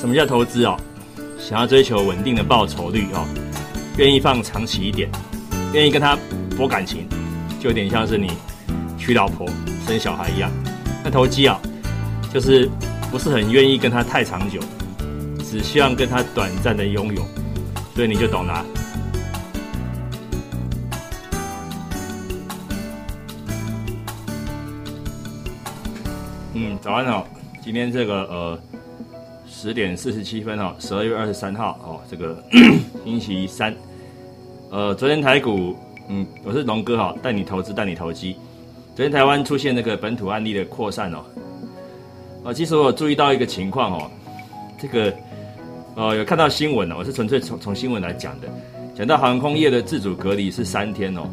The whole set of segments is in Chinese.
什么叫投资哦？想要追求稳定的报酬率哦，愿意放长期一点，愿意跟他博感情，就有点像是你娶老婆生小孩一样。那投机啊，就是不是很愿意跟他太长久，只希望跟他短暂的拥有，所以你就懂了。嗯，早安哦，今天这个呃。十点四十七分哦，十二月二十三号哦，这个 星期三。呃，昨天台股，嗯，我是龙哥哈，带你投资，带你投机。昨天台湾出现那个本土案例的扩散哦。呃，其实我注意到一个情况哦，这个呃有看到新闻哦，我是纯粹从从新闻来讲的，讲到航空业的自主隔离是三天哦。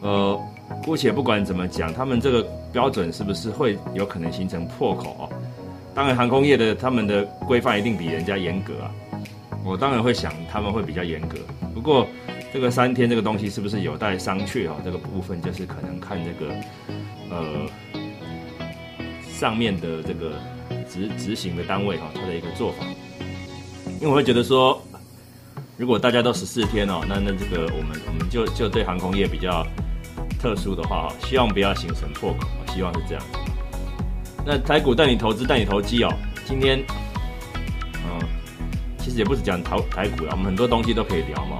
呃，姑且不管怎么讲，他们这个标准是不是会有可能形成破口哦？当然，航空业的他们的规范一定比人家严格啊。我当然会想他们会比较严格。不过，这个三天这个东西是不是有待商榷哦？这个部分就是可能看这个呃上面的这个执执行的单位哈，他的一个做法。因为我会觉得说，如果大家都十四天哦，那那这个我们我们就就对航空业比较特殊的话哈，希望不要形成破口，希望是这样。那台股带你投资，带你投机哦。今天，嗯，其实也不是讲台台股啊，我们很多东西都可以聊嘛。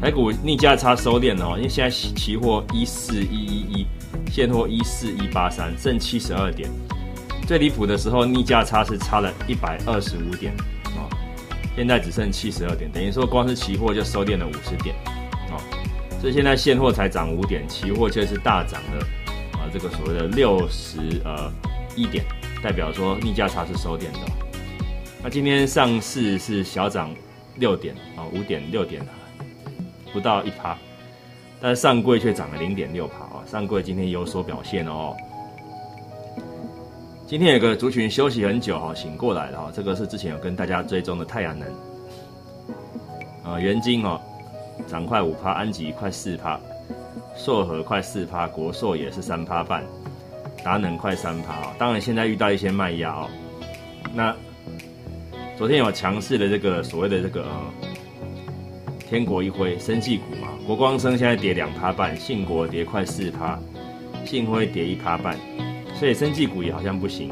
台股逆价差收敛了哦，因为现在期货一四一一一，现货一四一八三，剩七十二点。最离谱的时候，逆价差是差了一百二十五点啊，现在只剩七十二点，等于说光是期货就收敛了五十点啊。所以现在现货才涨五点，期货却是大涨了。这个所谓的六十呃一点，代表说逆价差是收点的。那今天上市是小涨六点啊，五点六点，不到一趴，但上柜却涨了零点六趴啊，上柜今天有所表现哦。今天有个族群休息很久哈，醒过来了哈，这个是之前有跟大家追踪的太阳能啊，元晶哦涨快五趴，安吉快四趴。硕和快四趴，国硕也是三趴半，达能快三趴哦。当然现在遇到一些卖压哦。那昨天有强势的这个所谓的这个天国一辉生技股嘛，国光生现在跌两趴半，信国跌快四趴，信辉跌一趴半，所以生技股也好像不行。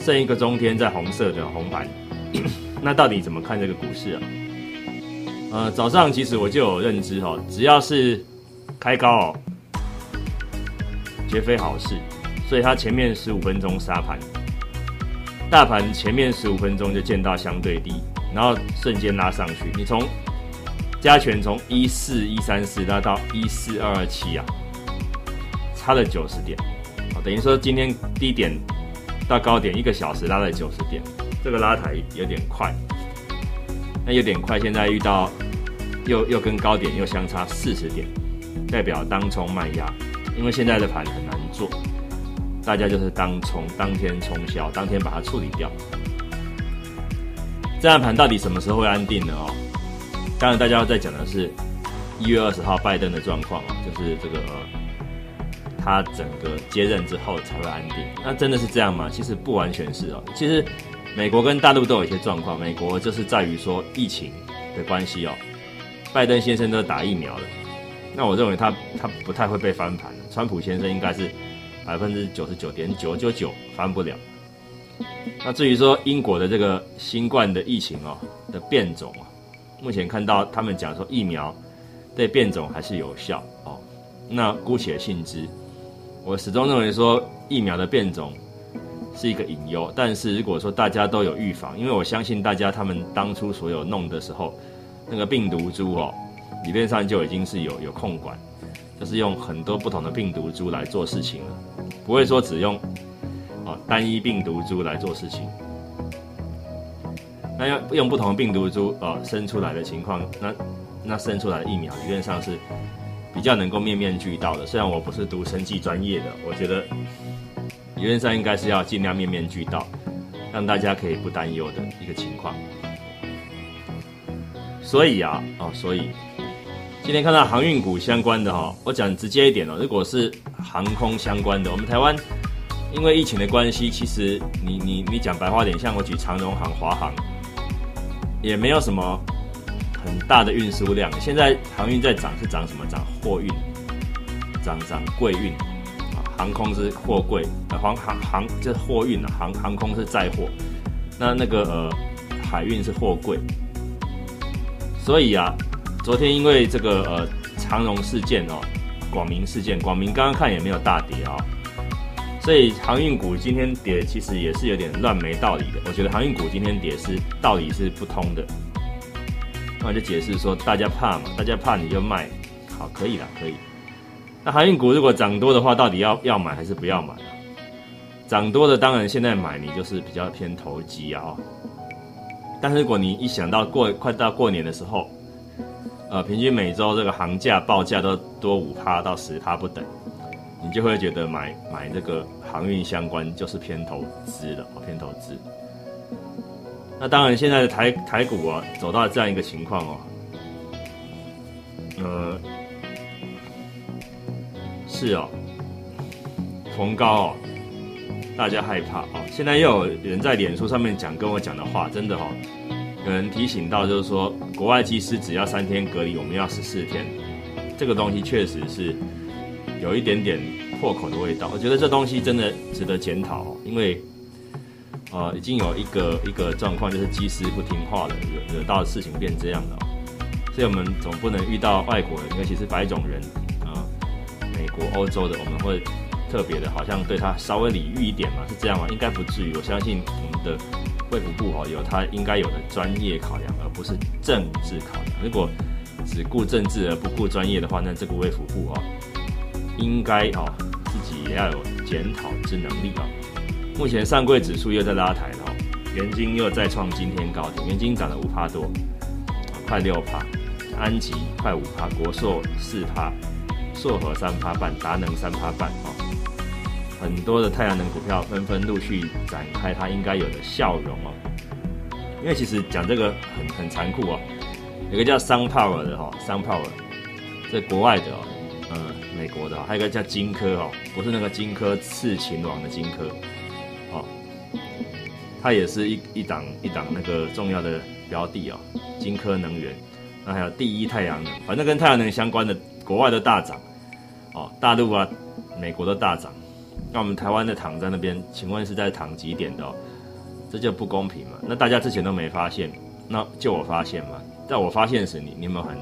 剩一个中天在红色的红盘，那到底怎么看这个股市啊？呃，早上其实我就有认知哦，只要是。开高哦，绝非好事，所以它前面十五分钟杀盘，大盘前面十五分钟就见到相对低，然后瞬间拉上去。你从加权从一四一三四拉到一四二二七啊，差了九十点，等于说今天低点到高点一个小时拉了九十点，这个拉抬有点快，那有点快，现在遇到又又跟高点又相差四十点。代表当冲卖压，因为现在的盘很难做，大家就是当冲，当天冲销，当天把它处理掉。这样盘到底什么时候会安定呢？哦，当然大家要在讲的是一月二十号拜登的状况啊，就是这个他整个接任之后才会安定。那真的是这样吗？其实不完全是哦。其实美国跟大陆都有一些状况，美国就是在于说疫情的关系哦，拜登先生都打疫苗了。那我认为他他不太会被翻盘川普先生应该是百分之九十九点九九九翻不了。那至于说英国的这个新冠的疫情哦的变种啊，目前看到他们讲说疫苗对变种还是有效哦。那姑且信之，我始终认为说疫苗的变种是一个隐忧。但是如果说大家都有预防，因为我相信大家他们当初所有弄的时候，那个病毒株哦。理论上就已经是有有控管，就是用很多不同的病毒株来做事情了，不会说只用啊单一病毒株来做事情。那要用不同病毒株啊生出来的情况，那那生出来的疫苗理论上是比较能够面面俱到的。虽然我不是读生技专业的，我觉得理论上应该是要尽量面面俱到，让大家可以不担忧的一个情况。所以啊，哦，所以。今天看到航运股相关的哈，我讲直接一点哦，如果是航空相关的，我们台湾因为疫情的关系，其实你你你讲白话点，像我举长荣航、华航，也没有什么很大的运输量。现在航运在涨，是涨什么？涨货运，涨涨贵运。航空是货柜，航航航这货运啊，航航空是载货。那那个呃，海运是货柜。所以啊，昨天因为这个呃长荣事件哦，广明事件，广明刚刚看也没有大跌啊。所以航运股今天跌，其实也是有点乱没道理的。我觉得航运股今天跌是道理是不通的。那我就解释说，大家怕嘛，大家怕你就卖，好，可以了，可以。那航运股如果涨多的话，到底要要买还是不要买啊？涨多的当然现在买，你就是比较偏投机啊。但是如果你一想到过快到过年的时候，呃，平均每周这个行价报价都多五趴到十趴不等。你就会觉得买买这个航运相关就是偏投资的，偏投资。那当然，现在的台台股啊，走到这样一个情况哦，呃，是哦，逢高哦，大家害怕哦。现在又有人在脸书上面讲跟我讲的话，真的哈，有人提醒到就是说，国外技师只要三天隔离，我们要十四天，这个东西确实是。有一点点破口的味道，我觉得这东西真的值得检讨，因为，呃，已经有一个一个状况，就是机师不听话了，惹惹到事情变这样了，所以我们总不能遇到外国人，尤其是白种人啊，美国、欧洲的，我们会特别的，好像对他稍微礼遇一点嘛，是这样吗？应该不至于，我相信我们的卫福部哦，有他应该有的专业考量，而不是政治考量。如果只顾政治而不顾专业的话，那这个卫福部啊。应该哦，自己也要有检讨之能力哦。目前上柜指数又在拉抬了，元金又再创今天高点，元金涨了五帕多，快六帕，安吉快五帕，国硕四帕，硕和三帕半，达能三帕半哦。很多的太阳能股票纷纷陆续展开它应该有的笑容哦。因为其实讲这个很很残酷哦，有个叫 Sun Power 的哈，Sun Power，在国外的哦。嗯美国的，还有一个叫金科哦，不是那个金科刺秦王的金科，哦，它也是一一档一档那个重要的标的哦，金科能源，那还有第一太阳能，反正跟太阳能相关的，国外的大涨，哦，大陆啊，美国的大涨，那我们台湾的躺在那边，请问是在躺几点的？这就不公平嘛？那大家之前都没发现，那就我发现嘛，在我发现时，你你有没有很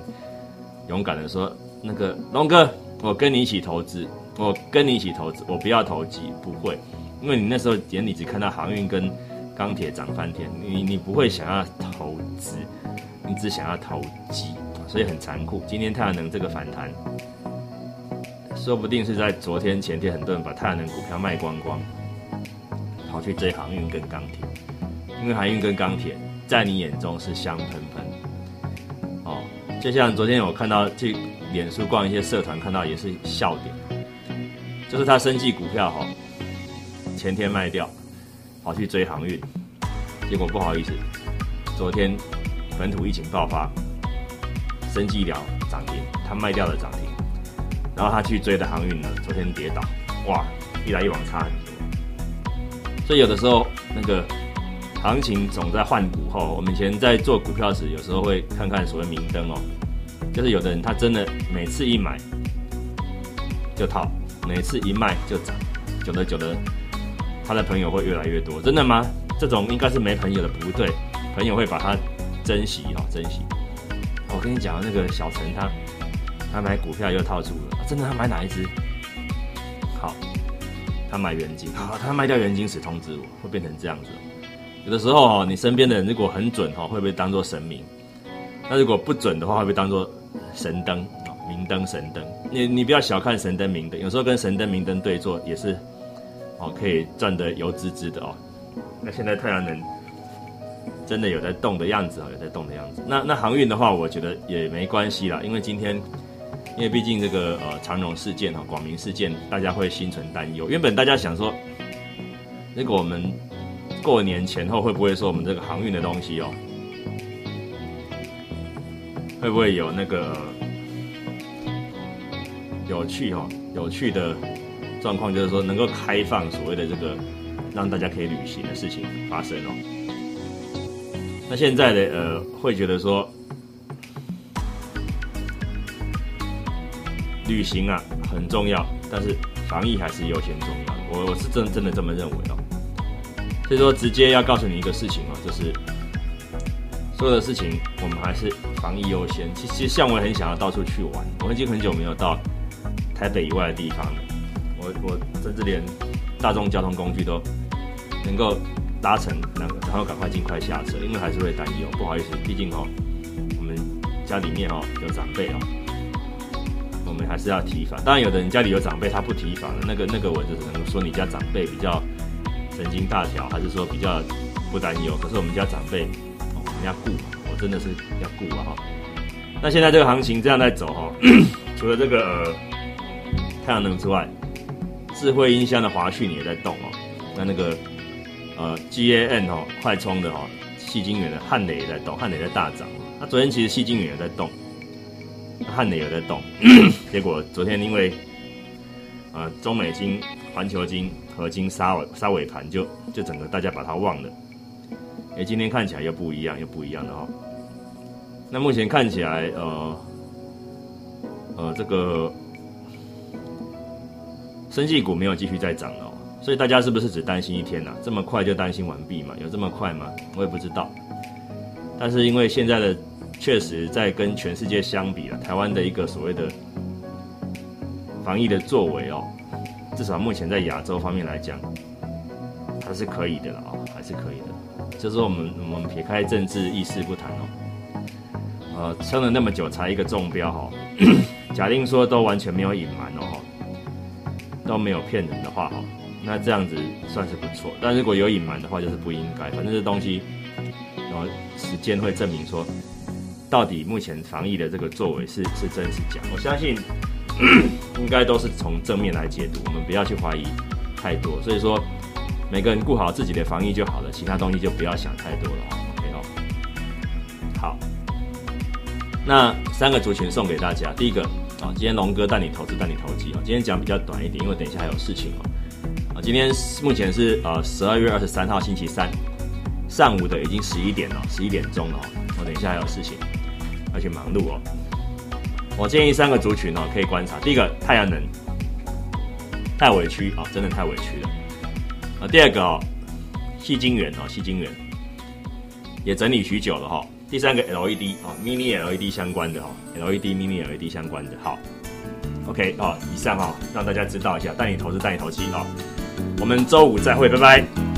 勇敢的说，那个龙哥？我跟你一起投资，我跟你一起投资，我不要投机，不会，因为你那时候眼里只看到航运跟钢铁涨翻天，你你不会想要投资，你只想要投机，所以很残酷。今天太阳能这个反弹，说不定是在昨天前天很多人把太阳能股票卖光光，跑去追航运跟钢铁，因为航运跟钢铁。在你眼中是香喷喷，哦，就像昨天我看到去。脸书逛一些社团看到也是笑点，就是他生计股票哈，前天卖掉，跑去追航运，结果不好意思，昨天本土疫情爆发，生计疗涨停，他卖掉了涨停，然后他去追的航运呢，昨天跌倒，哇，一来一往差很多，所以有的时候那个行情总在换股后，我们以前在做股票时，有时候会看看所谓明灯哦。就是有的人他真的每次一买就套，每次一卖就涨，久了久了，他的朋友会越来越多。真的吗？这种应该是没朋友的不对，朋友会把他珍惜哦，珍惜。我跟你讲，那个小陈他他买股票又套住了啊，真的他买哪一只？好，他买元金，好，他卖掉元金时通知我，会变成这样子。有的时候哦，你身边的人如果很准哦，会不会当做神明？那如果不准的话，会不会当做？神灯啊，明灯神灯，你你不要小看神灯明灯，有时候跟神灯明灯对坐也是，哦，可以赚得油滋滋的哦。那现在太阳能真的有在动的样子啊，有在动的样子。那那航运的话，我觉得也没关系啦，因为今天，因为毕竟这个呃长荣事件哈，广明事件，大家会心存担忧。原本大家想说，如果我们过年前后会不会说我们这个航运的东西哦？会不会有那个有趣哈？有趣的状况，就是说能够开放所谓的这个让大家可以旅行的事情发生哦。那现在的呃会觉得说旅行啊很重要，但是防疫还是优先重要的。我我是真真的这么认为哦。所以说直接要告诉你一个事情哦，就是所有的事情我们还是防疫优先。其实像我很想要到处去玩，我已经很久没有到台北以外的地方了。我我甚至连大众交通工具都能够搭乘，然后赶快尽快下车，因为还是会担忧。不好意思，毕竟哦，我们家里面哦有长辈哦，们还是要提防。当然，有的人家里有长辈，他不提防的，那个那个我就只能说你家长辈比较神经大条，还是说比较不担忧。可是我们家长辈，我们要顾，我真的是要顾啊哈。那现在这个行情这样在走哈，除了这个太阳能之外，智慧音箱的华讯也在动哦。那那个呃 G A N 哦，快充的哦，细晶圆的汉磊也在动，汉磊在大涨。那昨天其实细晶圆也在动，汉磊也在动，结果昨天因为呃中美金、环球金、合金杀尾杀尾盘，就就整个大家把它忘了。哎，今天看起来又不一样，又不一样的哦。那目前看起来，呃，呃，这个生技股没有继续再涨了，所以大家是不是只担心一天呐？这么快就担心完毕嘛？有这么快吗？我也不知道。但是因为现在的确实在跟全世界相比啊，台湾的一个所谓的防疫的作为哦，至少目前在亚洲方面来讲，还是可以的了啊，还是可以的。就是我们我们撇开政治意识不谈哦。呃，撑了那么久才一个中标哈，假定说都完全没有隐瞒哦，都没有骗人的话哈，那这样子算是不错。但如果有隐瞒的话，就是不应该。反正这东西，然后时间会证明说，到底目前防疫的这个作为是是真是假。我相信 应该都是从正面来解读，我们不要去怀疑太多。所以说，每个人顾好自己的防疫就好了，其他东西就不要想太多了。OK 哦，好。那三个族群送给大家。第一个啊，今天龙哥带你投资，带你投机啊。今天讲比较短一点，因为等一下还有事情哦。啊，今天目前是呃十二月二十三号星期三上午的已经十一点了，十一点钟了。我等一下还有事情而且忙碌哦。我建议三个族群哦可以观察。第一个太阳能太委屈啊，真的太委屈了。啊，第二个哦，细晶圆哦，细晶圆也整理许久了哈。第三个 LED 哦，Mini LED 相关的哦，LED Mini LED 相关的，好，OK 哦，以上哦，让大家知道一下，带你投资带你投机哦，我们周五再会，拜拜。